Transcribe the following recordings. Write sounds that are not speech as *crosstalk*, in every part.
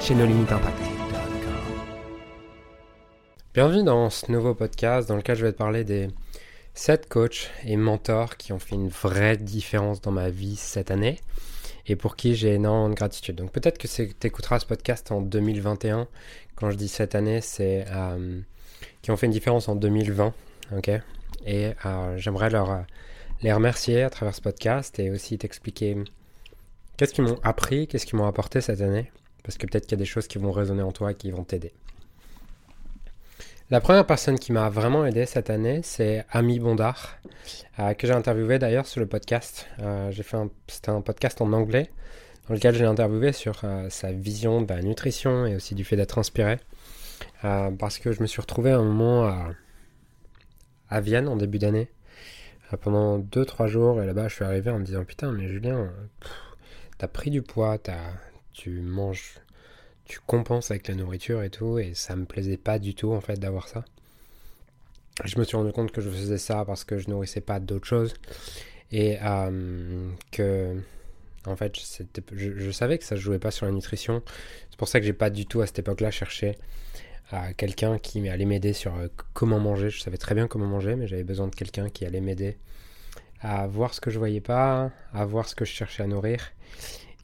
chez. Bienvenue dans ce nouveau podcast dans lequel je vais te parler des 7 coachs et mentors qui ont fait une vraie différence dans ma vie cette année et pour qui j'ai énormément de gratitude. Donc peut-être que tu écouteras ce podcast en 2021. Quand je dis cette année, c'est euh, qui ont fait une différence en 2020. ok? Et euh, j'aimerais leur, euh, les remercier à travers ce podcast et aussi t'expliquer qu'est-ce qu'ils m'ont appris, qu'est-ce qu'ils m'ont apporté cette année parce que peut-être qu'il y a des choses qui vont résonner en toi et qui vont t'aider. La première personne qui m'a vraiment aidé cette année, c'est Ami Bondard, euh, que j'ai interviewé d'ailleurs sur le podcast. Euh, j'ai fait c'était un podcast en anglais dans lequel je l'ai interviewé sur euh, sa vision de la nutrition et aussi du fait d'être inspiré. parce que je me suis retrouvé à un moment à, Vienne en début d'année pendant 2-3 jours et là-bas je suis arrivé en me disant putain mais Julien, t'as pris du poids, t'as tu manges, tu compenses avec la nourriture et tout, et ça me plaisait pas du tout en fait d'avoir ça. Je me suis rendu compte que je faisais ça parce que je nourrissais pas d'autres choses et euh, que en fait je, je, savais que ça jouait pas sur la nutrition. C'est pour ça que j'ai pas du tout à cette époque-là cherché à quelqu'un qui allait m'aider sur euh, comment manger. Je savais très bien comment manger, mais j'avais besoin de quelqu'un qui allait m'aider à voir ce que je voyais pas, à voir ce que je cherchais à nourrir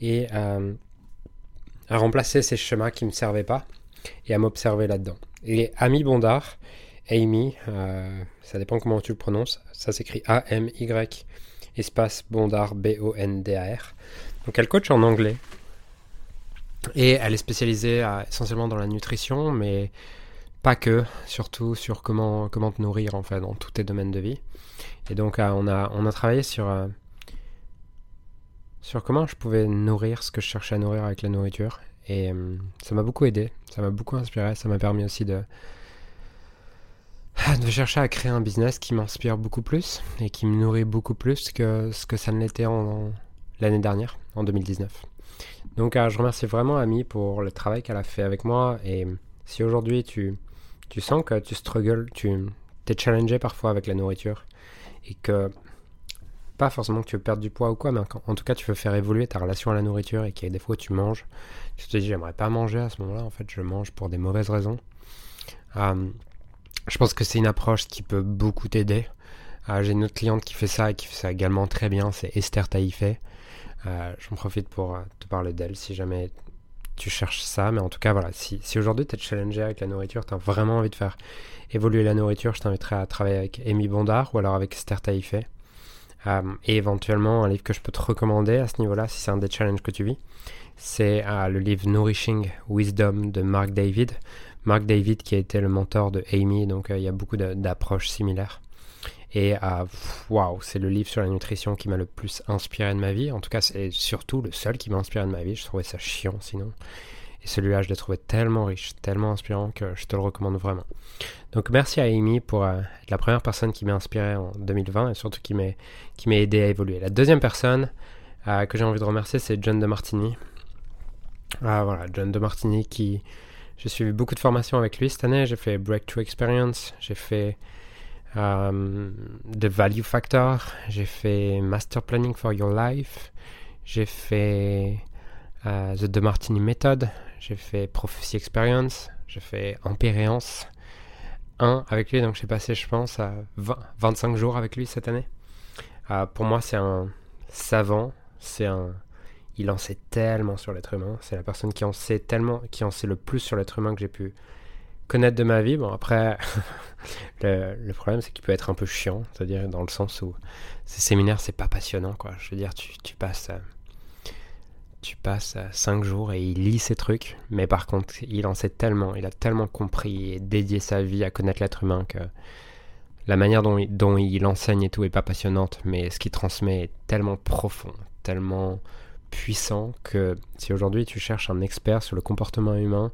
et euh, à remplacer ces schémas qui ne me servaient pas et à m'observer là-dedans. Et Ami Bondard, Amy, euh, ça dépend comment tu le prononces, ça s'écrit A-M-Y, espace Bondard, B-O-N-D-A-R. Donc elle coach en anglais. Et elle est spécialisée essentiellement dans la nutrition, mais pas que, surtout sur comment, comment te nourrir en fait dans tous tes domaines de vie. Et donc euh, on, a, on a travaillé sur euh, sur comment je pouvais nourrir ce que je cherchais à nourrir avec la nourriture. Et euh, ça m'a beaucoup aidé, ça m'a beaucoup inspiré, ça m'a permis aussi de, de chercher à créer un business qui m'inspire beaucoup plus et qui me nourrit beaucoup plus que ce que ça ne l'était l'année dernière, en 2019. Donc euh, je remercie vraiment Ami pour le travail qu'elle a fait avec moi et si aujourd'hui tu, tu sens que tu struggles, tu t'es challengé parfois avec la nourriture et que forcément que tu veux perdre du poids ou quoi, mais en tout cas tu veux faire évoluer ta relation à la nourriture et qu'il y a des fois tu manges, tu te dis j'aimerais pas manger à ce moment-là, en fait je mange pour des mauvaises raisons. Euh, je pense que c'est une approche qui peut beaucoup t'aider. Euh, j'ai une autre cliente qui fait ça et qui fait ça également très bien, c'est Esther Taïfé. Euh, J'en profite pour te parler d'elle si jamais tu cherches ça, mais en tout cas voilà, si, si aujourd'hui tu es challengé avec la nourriture, tu as vraiment envie de faire évoluer la nourriture, je t'inviterai à travailler avec Amy Bondard ou alors avec Esther Taïfé. Euh, et éventuellement, un livre que je peux te recommander à ce niveau-là, si c'est un des challenges que tu vis, c'est euh, le livre Nourishing Wisdom de Mark David. Mark David qui a été le mentor de Amy, donc euh, il y a beaucoup d'approches similaires. Et waouh, c'est le livre sur la nutrition qui m'a le plus inspiré de ma vie. En tout cas, c'est surtout le seul qui m'a inspiré de ma vie. Je trouvais ça chiant sinon. Et celui-là, je l'ai trouvé tellement riche, tellement inspirant que je te le recommande vraiment. Donc merci à Amy pour euh, être la première personne qui m'a inspiré en 2020 et surtout qui m'a aidé à évoluer. La deuxième personne euh, que j'ai envie de remercier, c'est John de Martini. Ah, voilà, John de Martini qui... J'ai suivi beaucoup de formations avec lui cette année. J'ai fait Breakthrough Experience, j'ai fait euh, The Value Factor, j'ai fait Master Planning for Your Life, j'ai fait The De Martini Method, j'ai fait Prophecy Experience, j'ai fait Empéréance 1 avec lui, donc j'ai passé, je pense, à 25 jours avec lui cette année. Euh, pour moi, c'est un savant, c'est un. Il en sait tellement sur l'être humain, c'est la personne qui en sait tellement, qui en sait le plus sur l'être humain que j'ai pu connaître de ma vie. Bon, après, *laughs* le, problème, c'est qu'il peut être un peu chiant, c'est-à-dire dans le sens où ces séminaires, c'est pas passionnant, quoi. Je veux dire, tu, tu passes. Euh, tu passes 5 jours et il lit ces trucs, mais par contre, il en sait tellement, il a tellement compris et dédié sa vie à connaître l'être humain que la manière dont, dont, il enseigne et tout est pas passionnante, mais ce qu'il transmet est tellement profond, tellement puissant que si aujourd'hui tu cherches un expert sur le comportement humain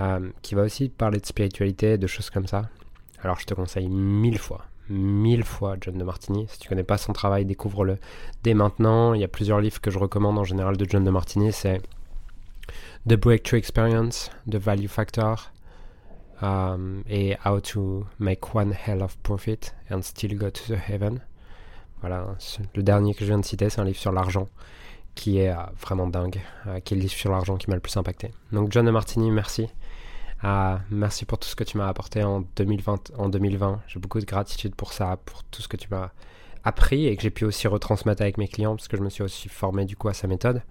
euh, qui va aussi parler de spiritualité, de choses comme ça, alors je te conseille mille fois, mille fois John de Martini. Si tu connais pas son travail, découvre-le dès maintenant. Il y a plusieurs livres que je recommande en général de John de Martini. C'est The Breakthrough Experience, The Value Factor um, et How to Make One Hell of Profit and Still Go to the Heaven. Voilà, le dernier que je viens de citer, c'est un livre sur l'argent qui est euh, vraiment dingue, euh, qui est le livre sur l'argent qui m'a le plus impacté. Donc John de Martini, merci. Euh, merci pour tout ce que tu m'as apporté en 2020. En 2020. J'ai beaucoup de gratitude pour ça, pour tout ce que tu m'as appris et que j'ai pu aussi retransmettre avec mes clients parce que je me suis aussi formé du coup à sa méthode,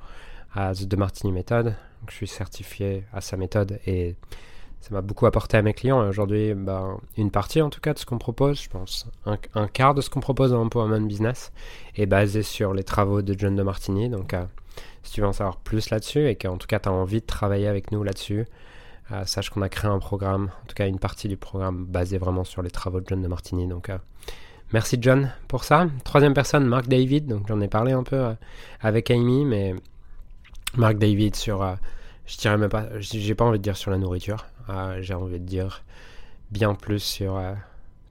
à The de Martini méthode. Je suis certifié à sa méthode et ça m'a beaucoup apporté à mes clients. Et aujourd'hui, ben, une partie en tout cas de ce qu'on propose, je pense, un, quart de ce qu'on propose dans Empowerment Business est basé sur les travaux de John de Martini. Donc, euh, si tu veux en savoir plus là-dessus et qu'en tout cas tu as envie de travailler avec nous là-dessus, euh, sache qu'on a créé un programme, en tout cas une partie du programme basé vraiment sur les travaux de John de Martini. Donc, euh, merci John pour ça. Troisième personne, Mark David. Donc, j'en ai parlé un peu avec Amy, mais Mark David sur, je dirais même pas, j'ai pas envie de dire sur la nourriture. J'ai envie de dire, bien plus sur euh,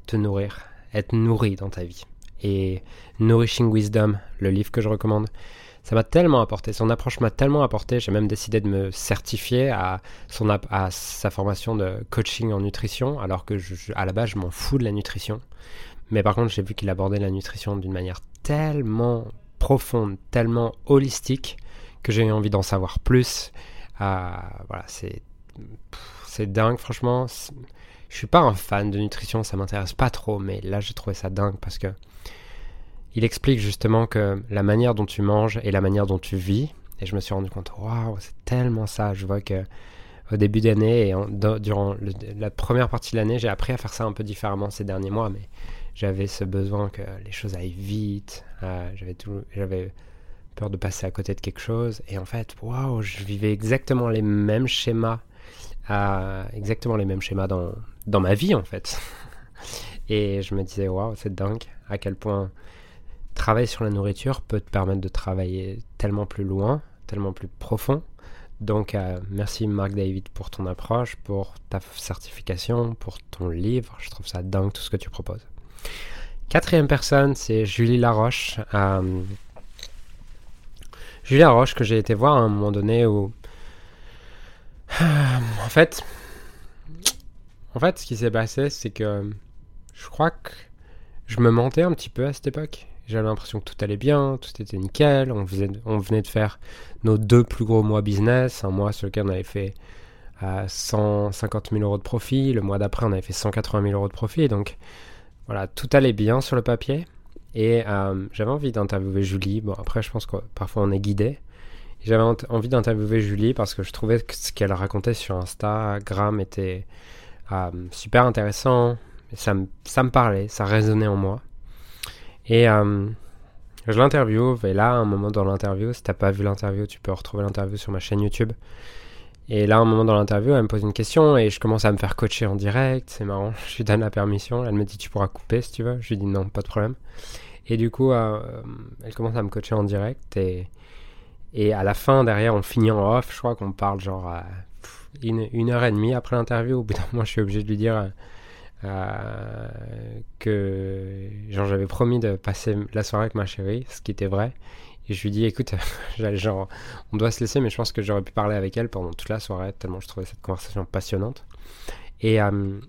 te nourrir, être nourri dans ta vie. Et Nourishing Wisdom, le livre que je recommande, ça m'a tellement apporté, son approche m'a tellement apporté, j'ai même décidé de me certifier à, son, à sa formation de coaching en nutrition, alors que à la base je m'en fous de la nutrition. Mais par contre j'ai vu qu'il abordait la nutrition d'une manière tellement profonde, tellement holistique, que j'ai eu envie d'en savoir plus. Ah, voilà, c'est c'est dingue, franchement. Je suis pas un fan de nutrition, ça m'intéresse pas trop, mais là j'ai trouvé ça dingue parce que il explique justement que la manière dont tu manges et la manière dont tu vis, et je me suis rendu compte, waouh, c'est tellement ça. Je vois que au début d'année et durant la première partie de l'année, j'ai appris à faire ça un peu différemment ces derniers mois, mais j'avais ce besoin que les choses aillent vite. Euh, j'avais j'avais peur de passer à côté de quelque chose, et en fait, waouh, je vivais exactement les mêmes schémas exactement les mêmes schémas dans, dans ma vie en fait. *laughs* Et je me disais, waouh, c'est dingue à quel point travailler sur la nourriture peut te permettre de travailler tellement plus loin, tellement plus profond. Donc, euh, merci Marc David pour ton approche, pour ta certification, pour ton livre. Je trouve ça dingue tout ce que tu proposes. Quatrième personne, c'est Julie Laroche. Euh, Julie Laroche, que j'ai été voir à un moment donné où euh, en fait, en fait, ce qui s'est passé, c'est que je crois que je me mentais un petit peu à cette époque. J'avais l'impression que tout allait bien, tout était nickel. On, faisait, on venait de faire nos deux plus gros mois business. Un mois sur lequel on avait fait 150 euh, 000 euros de profit. Le mois d'après, on avait fait 180 000 euros de profit. Donc voilà, tout allait bien sur le papier. Et euh, j'avais envie d'interviewer Julie. Bon, après, je pense que parfois on est guidé. J'avais envie d'interviewer Julie parce que je trouvais que ce qu'elle racontait sur Instagram était euh, super intéressant. Ça ça me parlait, ça résonnait en moi. Et euh, je l'interviewe, et là, un moment dans l'interview, si t'as pas vu l'interview, tu peux retrouver l'interview sur ma chaîne YouTube. Et là, un moment dans l'interview, elle me pose une question et je commence à me faire coacher en direct. C'est marrant, *laughs* je lui donne la permission. Elle me dit Tu pourras couper si tu veux. Je lui dis Non, pas de problème. Et du coup, euh, elle commence à me coacher en direct et et à la fin, derrière, on finit en off. Je crois qu'on parle genre une, heure et demie après l'interview. Au bout d'un moment, je suis obligé de lui dire euh, que genre j'avais promis de passer la soirée avec ma chérie, ce qui était vrai. Et je lui dis, écoute, *laughs* genre, on doit se laisser, mais je pense que j'aurais pu parler avec elle pendant toute la soirée, tellement je trouvais cette conversation passionnante. Et, euh,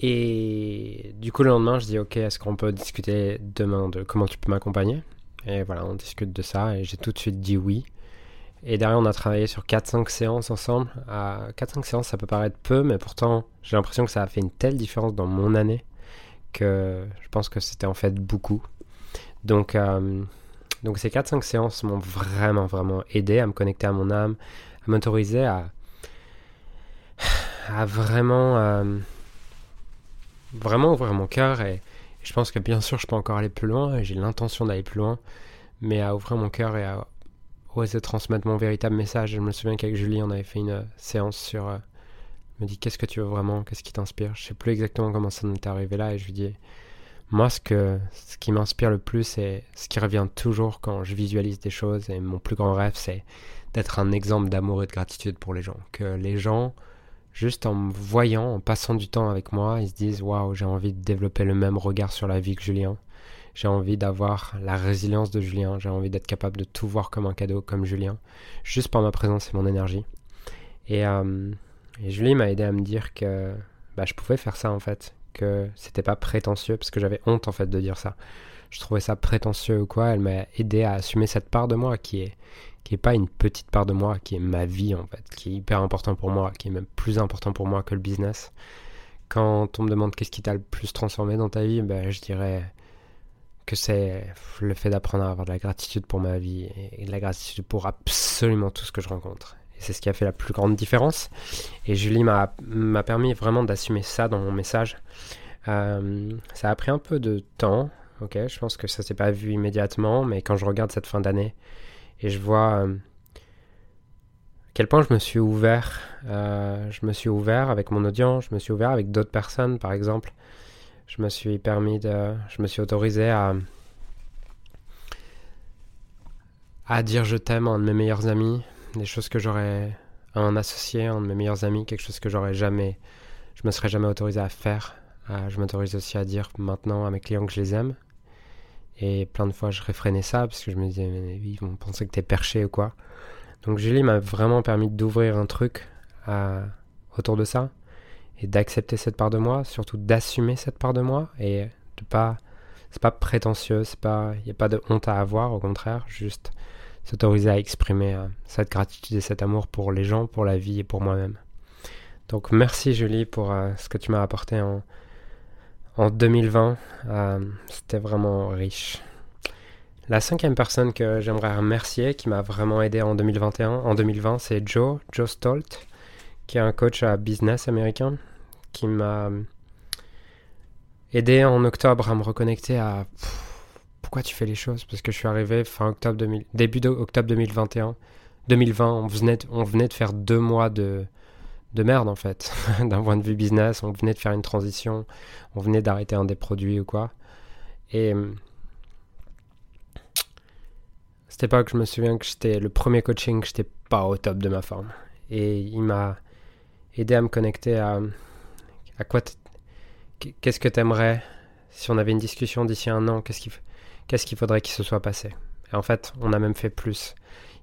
et du coup, le lendemain, je dis, ok, est-ce qu'on peut discuter demain de comment tu peux m'accompagner? Et voilà, on discute de ça et j'ai tout de suite dit oui. Et derrière, on a travaillé sur 4-5 séances ensemble. À 4-5 séances, ça peut paraître peu, mais pourtant, j'ai l'impression que ça a fait une telle différence dans mon année que je pense que c'était en fait beaucoup. Donc, euh, donc ces 4-5 séances m'ont vraiment, vraiment aidé à me connecter à mon âme, à m'autoriser à, vraiment, euh, vraiment ouvrir mon cœur et, je pense que bien sûr, je peux encore aller plus loin, j'ai l'intention d'aller plus loin, mais à ouvrir mon cœur et à oser transmettre mon véritable message. Je me souviens qu'avec Julie, on avait fait une euh, séance sur. Euh, me dit qu'est-ce que tu veux vraiment, qu'est-ce qui t'inspire? Je sais plus exactement comment ça nous est arrivé là, et je lui dis moi, ce, que, ce qui m'inspire le plus et ce qui revient toujours quand je visualise des choses, et mon plus grand rêve, c'est d'être un exemple d'amour et de gratitude pour les gens. Que les gens, juste en me voyant, en passant du temps avec moi, ils se disent Waouh, j'ai envie de développer le même regard sur la vie que Julien. J'ai envie d'avoir la résilience de Julien. J'ai envie d'être capable de tout voir comme un cadeau, comme Julien, juste par ma présence et mon énergie. Et, euh, et Julie m'a aidé à me dire que bah, je pouvais faire ça en fait que c'était pas prétentieux, parce que j'avais honte en fait de dire ça. Je trouvais ça prétentieux ou quoi. Elle m'a aidé à assumer cette part de moi qui est qui est pas une petite part de moi, qui est ma vie en fait, qui est hyper important pour moi, qui est même plus important pour moi que le business. Quand on me demande qu'est-ce qui t'a le plus transformé dans ta vie, ben, je dirais que c'est le fait d'apprendre à avoir de la gratitude pour ma vie et de la gratitude pour absolument tout ce que je rencontre c'est ce qui a fait la plus grande différence. Et Julie m'a permis vraiment d'assumer ça dans mon message. Euh, ça a pris un peu de temps, ok Je pense que ça s'est pas vu immédiatement, mais quand je regarde cette fin d'année et je vois euh, à quel point je me suis ouvert, euh, je me suis ouvert avec mon audience, je me suis ouvert avec d'autres personnes, par exemple. Je me suis permis de, je me suis autorisé à à dire je t'aime à un de mes meilleurs amis, des choses que j'aurais un associé, un de mes meilleurs amis, quelque chose que j'aurais jamais, je me serais jamais autorisé à faire. Euh, je m'autorise aussi à dire maintenant à mes clients que je les aime. Et plein de fois, je réfrénais ça parce que je me disais, ils vont penser que t'es perché ou quoi. Donc Julie m'a vraiment permis d'ouvrir un truc à, autour de ça et d'accepter cette part de moi, surtout d'assumer cette part de moi et de pas, c'est pas prétentieux, c'est pas, il n'y a pas de honte à avoir, au contraire, juste s'autoriser à exprimer euh, cette gratitude et cet amour pour les gens, pour la vie et pour moi-même. Donc merci Julie pour euh, ce que tu m'as apporté en, en 2020. Euh, c'était vraiment riche. La cinquième personne que j'aimerais remercier, qui m'a vraiment aidé en 2021, en 2020, c'est Joe, Joe Stolt, qui est un coach à business américain, qui m'a aidé en octobre à me reconnecter à pourquoi tu fais les choses? Parce que je suis arrivé fin octobre 2000, début octobre 2021, 2020, on venait, de, on venait de faire deux mois de, de merde en fait, *laughs* d'un point de vue business, on venait de faire une transition, on venait d'arrêter un des produits ou quoi. Et cette époque, je me souviens que j'étais le premier coaching, j'étais pas au top de ma forme. Et il m'a aidé à me connecter à, à quoi, qu'est-ce que t'aimerais si on avait une discussion d'ici un an, qu'est-ce qu'il qu'est-ce qu'il faudrait qu'il se soit passé? Et en fait, on a même fait plus.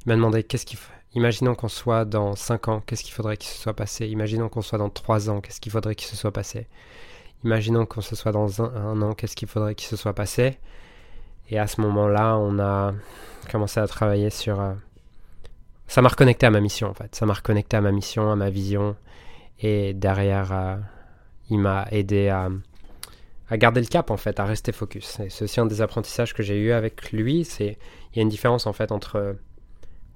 Il m'a demandé qu'est-ce qu'il Imaginons qu'on soit dans 5 ans, qu'est-ce qu'il faudrait qu'il se soit passé? Imaginons qu'on soit dans 3 ans, qu'est-ce qu'il faudrait qu'il se soit passé? Imaginons qu'on se soit dans un, an, qu'est-ce qu'il faudrait qu'il se soit passé? Et à ce moment-là, on a commencé à travailler sur... Euh, ça m'a reconnecté à ma mission en fait. Ça m'a reconnecté à ma mission, à ma vision. Et derrière, euh, il m'a aidé à garder le cap en fait, à rester focus. C'est aussi un des apprentissages que j'ai eu avec lui. C'est il y a une différence en fait entre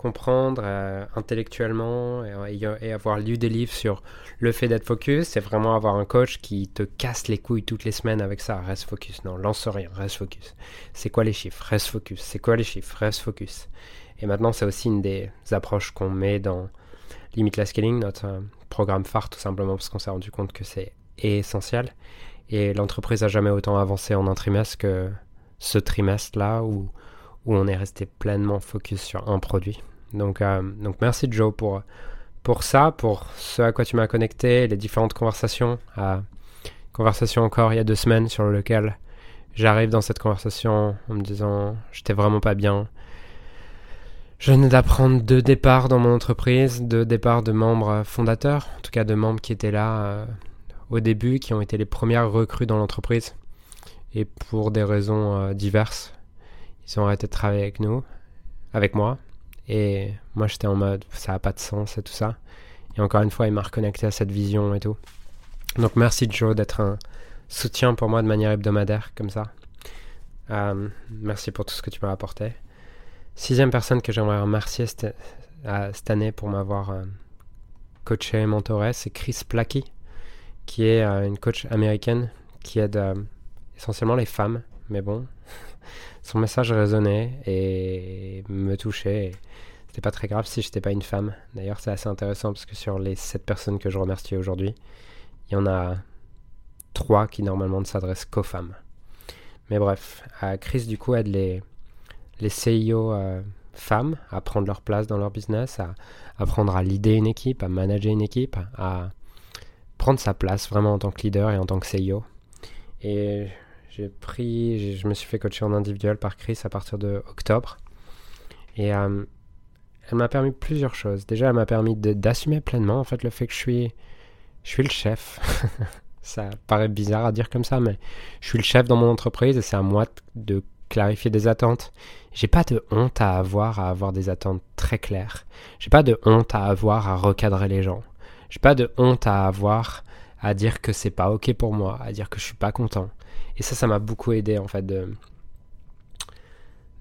comprendre euh, intellectuellement et, avoir lu des livres sur le fait d'être focus, c'est vraiment avoir un coach qui te casse les couilles toutes les semaines avec ça. Reste focus. Non, lance rien. Reste focus. C'est quoi les chiffres? Reste focus. C'est quoi les chiffres? Reste focus. Et maintenant, c'est aussi une des approches qu'on met dans Limitless Scaling, notre euh, programme phare, tout simplement parce qu'on s'est rendu compte que c'est essentiel. Et l'entreprise a jamais autant avancé en un trimestre que ce trimestre-là où, où on est resté pleinement focus sur un produit. Donc, euh, donc merci Joe pour, pour ça, pour ce à quoi tu m'as connecté, les différentes conversations. Euh, conversation encore il y a deux semaines sur lequel j'arrive dans cette conversation en me disant j'étais vraiment pas bien. Je venais d'apprendre deux départs dans mon entreprise, deux départs de membres fondateurs, en tout cas de membres qui étaient là. Euh, au début qui ont été les premières recrues dans l'entreprise. Et pour des raisons euh, diverses, ils ont arrêté de travailler avec nous, avec moi. Et moi, j'étais en mode, ça n'a pas de sens et tout ça. Et encore une fois, il m'a reconnecté à cette vision et tout. Donc merci Joe d'être un soutien pour moi de manière hebdomadaire comme ça. Euh, merci pour tout ce que tu m'as apporté. Sixième personne que j'aimerais remercier cette, euh, cette, année pour m'avoir coaché et mentoré, c'est Chris Placky qui est euh, une coach américaine qui aide euh, essentiellement les femmes. Mais bon, *laughs* son message résonnait et me touchait. C'était pas très grave si j'étais pas une femme. D'ailleurs, c'est assez intéressant parce que sur les 7 personnes que je remercie aujourd'hui, il y en a 3 qui normalement ne s'adressent qu'aux femmes. Mais bref, Chris du coup aide les, les CIO femmes à prendre leur place dans leur business, à apprendre à leader une équipe, à manager une équipe, à prendre sa place vraiment en tant que leader et en tant que CEO. Et j'ai pris, je me suis fait coacher en individuel par Chris à partir de octobre. Et euh, elle m'a permis plusieurs choses. Déjà, elle m'a permis d'assumer pleinement en fait le fait que je suis, je suis le chef. *laughs* ça paraît bizarre à dire comme ça, mais je suis le chef dans mon entreprise et c'est à moi de clarifier des attentes. J'ai pas de honte à avoir à avoir des attentes très claires. J'ai pas de honte à avoir à recadrer les gens. J'ai pas de honte à avoir à dire que c'est pas ok pour moi, à dire que je suis pas content. Et ça, ça m'a beaucoup aidé en fait de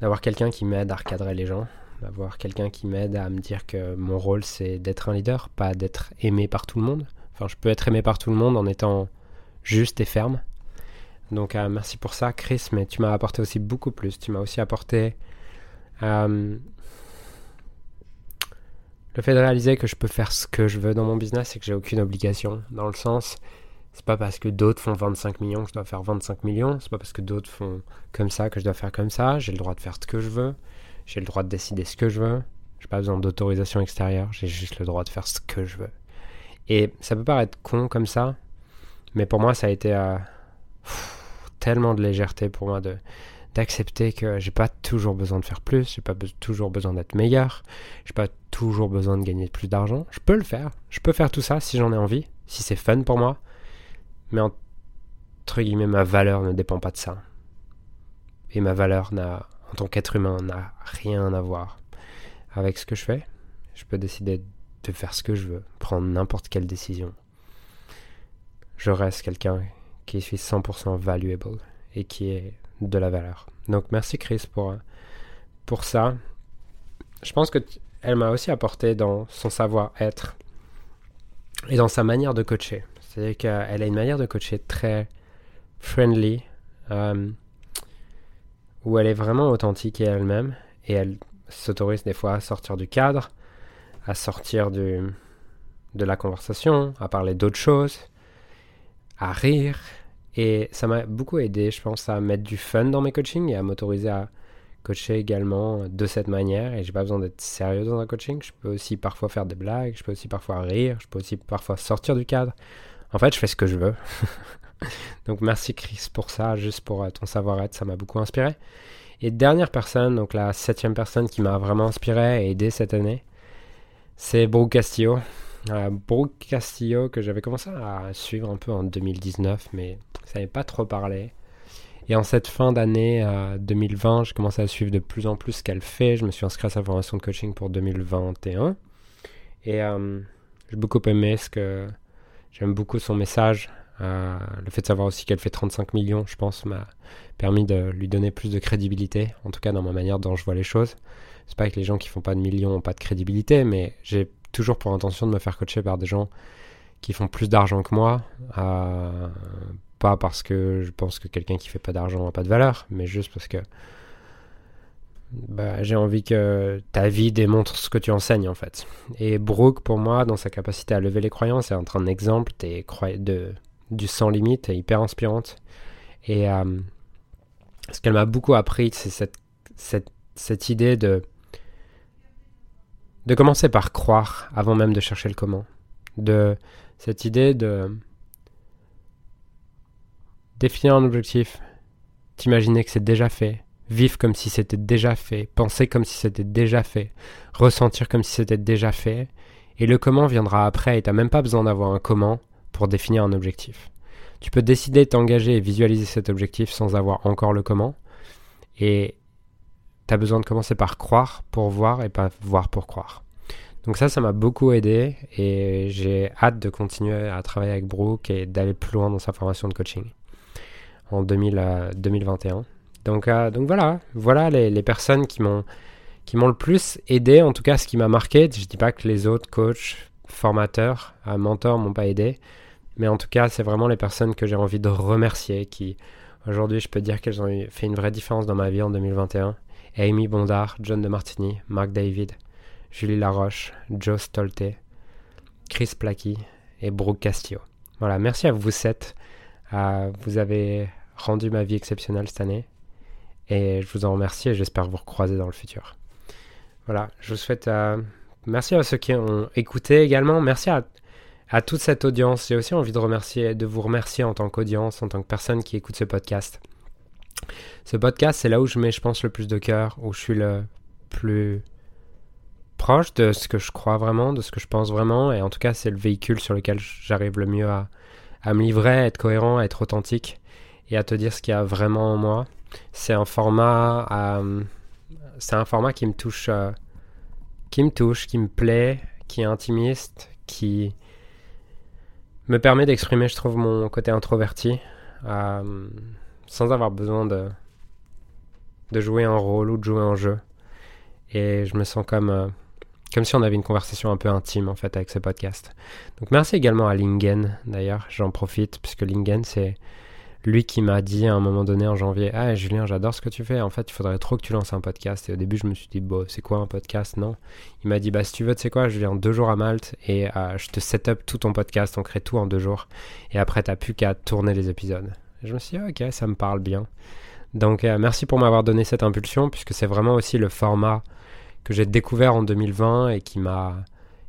d'avoir quelqu'un qui m'aide à recadrer les gens, d'avoir quelqu'un qui m'aide à me dire que mon rôle c'est d'être un leader, pas d'être aimé par tout le monde. Enfin, je peux être aimé par tout le monde en étant juste et ferme. Donc euh, merci pour ça, Chris, mais tu m'as apporté aussi beaucoup plus. Tu m'as aussi apporté euh, le fait de réaliser que je peux faire ce que je veux dans mon business et que j'ai aucune obligation. Dans le sens, c'est pas parce que d'autres font 25 millions que je dois faire 25 millions. C'est pas parce que d'autres font comme ça que je dois faire comme ça. J'ai le droit de faire ce que je veux. J'ai le droit de décider ce que je veux. J'ai pas besoin d'autorisation extérieure. J'ai juste le droit de faire ce que je veux. Et ça peut paraître con comme ça, mais pour moi, ça a été. Euh, tellement de légèreté pour moi de d'accepter que j'ai pas toujours besoin de faire plus, j'ai pas toujours besoin d'être meilleur, j'ai pas toujours besoin de gagner plus d'argent. Je peux le faire, je peux faire tout ça si j'en ai envie, si c'est fun pour moi, mais entre guillemets ma valeur ne dépend pas de ça. Et ma valeur n'a, en tant qu'être humain, n'a rien à voir avec ce que je fais. Je peux décider de faire ce que je veux, prendre n'importe quelle décision. Je reste quelqu'un qui suis 100% valuable et qui est de la valeur. Donc merci Chris pour, pour ça. Je pense que elle m'a aussi apporté dans son savoir-être et dans sa manière de coacher. C'est-à-dire qu'elle a une manière de coacher très friendly, euh, où elle est vraiment authentique et elle-même, et elle s'autorise des fois à sortir du cadre, à sortir de la conversation, à parler d'autres choses, à rire, et ça m'a beaucoup aidé, je pense, à mettre du fun dans mes coachings et à m'autoriser à coacher également de cette manière. Et j'ai pas besoin d'être sérieux dans un coaching. Je peux aussi parfois faire des blagues, je peux aussi parfois rire, je peux aussi parfois sortir du cadre. En fait, je fais ce que je veux. *laughs* donc merci Chris pour ça, juste pour euh, ton savoir-être, ça m'a beaucoup inspiré. Et dernière personne, donc la septième personne qui m'a vraiment inspiré et aidé cette année, c'est Brooke Castillo. Euh, Brooke Castillo que j'avais commencé à suivre un peu en 2019, mais ça n'avait pas trop parlé. Et en cette fin d'année 2020, j'ai commencé à suivre de plus en plus ce qu'elle fait. Je me suis inscrit à sa formation de coaching pour 2021. Et euh, j'ai beaucoup aimé ce que. J'aime beaucoup son message. Euh, le fait de savoir aussi qu'elle fait 35 millions, je pense, m'a permis de lui donner plus de crédibilité, en tout cas dans ma manière dont je vois les choses. C'est pas que les gens qui font pas de millions n'ont pas de crédibilité, mais j'ai toujours pour intention de me faire coacher par des gens qui font plus d'argent que moi. Euh, pas parce que je pense que quelqu'un qui fait pas d'argent n'a pas de valeur, mais juste parce que bah, j'ai envie que ta vie démontre ce que tu enseignes en fait. Et Brooke, pour moi, dans sa capacité à lever les croyances, est en train d'exemple de, du sans limite, est hyper inspirante. Et euh, ce qu'elle m'a beaucoup appris, c'est cette, cette, cette idée de de commencer par croire avant même de chercher le comment. De cette idée de définir un objectif, t'imaginer que c'est déjà fait, vivre comme si c'était déjà fait, penser comme si c'était déjà fait, ressentir comme si c'était déjà fait, et le comment viendra après et t'as même pas besoin d'avoir un comment pour définir un objectif. Tu peux décider de t'engager et visualiser cet objectif sans avoir encore le comment, et tu as besoin de commencer par croire pour voir et pas voir pour croire. Donc ça, ça m'a beaucoup aidé et j'ai hâte de continuer à travailler avec Brooke et d'aller plus loin dans sa formation de coaching en 2000, 2021. Euh, donc, euh, donc voilà, voilà les, personnes qui m'ont qui m'ont le plus aidé, en tout cas ce qui m'a marqué. Je dis pas que les autres coachs, formateurs, euh, mentors m'ont pas aidé, mais en tout cas c'est vraiment les personnes que j'ai envie de remercier qui aujourd'hui je peux dire qu'elles ont fait une vraie différence dans ma vie en 2021. Amy Bondard, John de Martini, Mark David, Julie Laroche, Joe Stolte, Chris Placky et Brooke Castillo. Voilà, merci à vous sept. vous avez rendu ma vie exceptionnelle cette année. Et je vous en remercie et j'espère vous recroiser dans le futur. Voilà, je vous souhaite... Euh, merci à ceux qui ont écouté également. Merci à, à toute cette audience. J'ai aussi envie de, remercier, de vous remercier en tant qu'audience, en tant que personne qui écoute ce podcast. Ce podcast, c'est là où je mets, je pense, le plus de cœur, où je suis le plus proche de ce que je crois vraiment, de ce que je pense vraiment. Et en tout cas, c'est le véhicule sur lequel j'arrive le mieux à, à me livrer, à être cohérent, à être authentique et à te dire ce qu'il y a vraiment en moi. C'est un format, euh, c'est un format qui me touche, euh, qui me touche, qui me plaît, qui est intimiste, qui me permet d'exprimer, je trouve, mon côté introverti, euh, sans avoir besoin de de jouer un rôle ou de jouer un jeu. Et je me sens comme comme si on avait une conversation un peu intime en fait avec ce podcast. Donc merci également à Lingen d'ailleurs, j'en profite puisque Lingen c'est lui qui m'a dit à un moment donné en janvier Ah Julien, j'adore ce que tu fais. En fait, il faudrait trop que tu lances un podcast. Et au début, je me suis dit Bon, c'est quoi un podcast? Non. Il m'a dit Bah, si tu veux, tu sais quoi, je viens deux jours à Malte et euh, je te set up tout ton podcast. On crée tout en deux jours. Et après, t'as plus qu'à tourner les épisodes. Je me suis dit Ok, ça me parle bien. Donc, euh, merci pour m'avoir donné cette impulsion, puisque c'est vraiment aussi le format que j'ai découvert en 2020 et qui m'a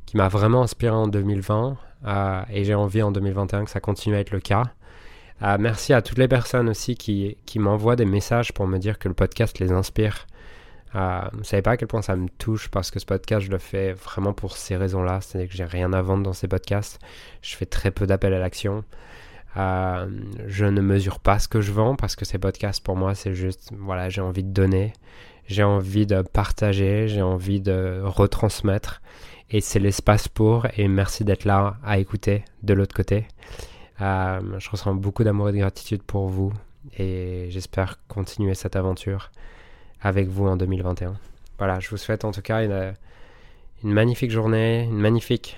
qui m'a vraiment inspiré en 2020 euh, et j'ai envie en 2021 que ça continue à être le cas. Euh, merci à toutes les personnes aussi qui, qui m'envoient des messages pour me dire que le podcast les inspire. Vous ne savez pas à quel point ça me touche parce que ce podcast, je le fais vraiment pour ces raisons-là. C'est-à-dire que j'ai rien à vendre dans ces podcasts. Je fais très peu d'appels à l'action. Euh, je ne mesure pas ce que je vends parce que ces podcasts, pour moi, c'est juste, voilà, j'ai envie de donner j'ai envie de partager, j'ai envie de retransmettre. Et c'est l'espace pour. Et merci d'être là à écouter de l'autre côté. Euh, je ressens beaucoup d'amour et de gratitude pour vous. Et j'espère continuer cette aventure avec vous en 2021. Voilà, je vous souhaite en tout cas une, une magnifique journée, une magnifique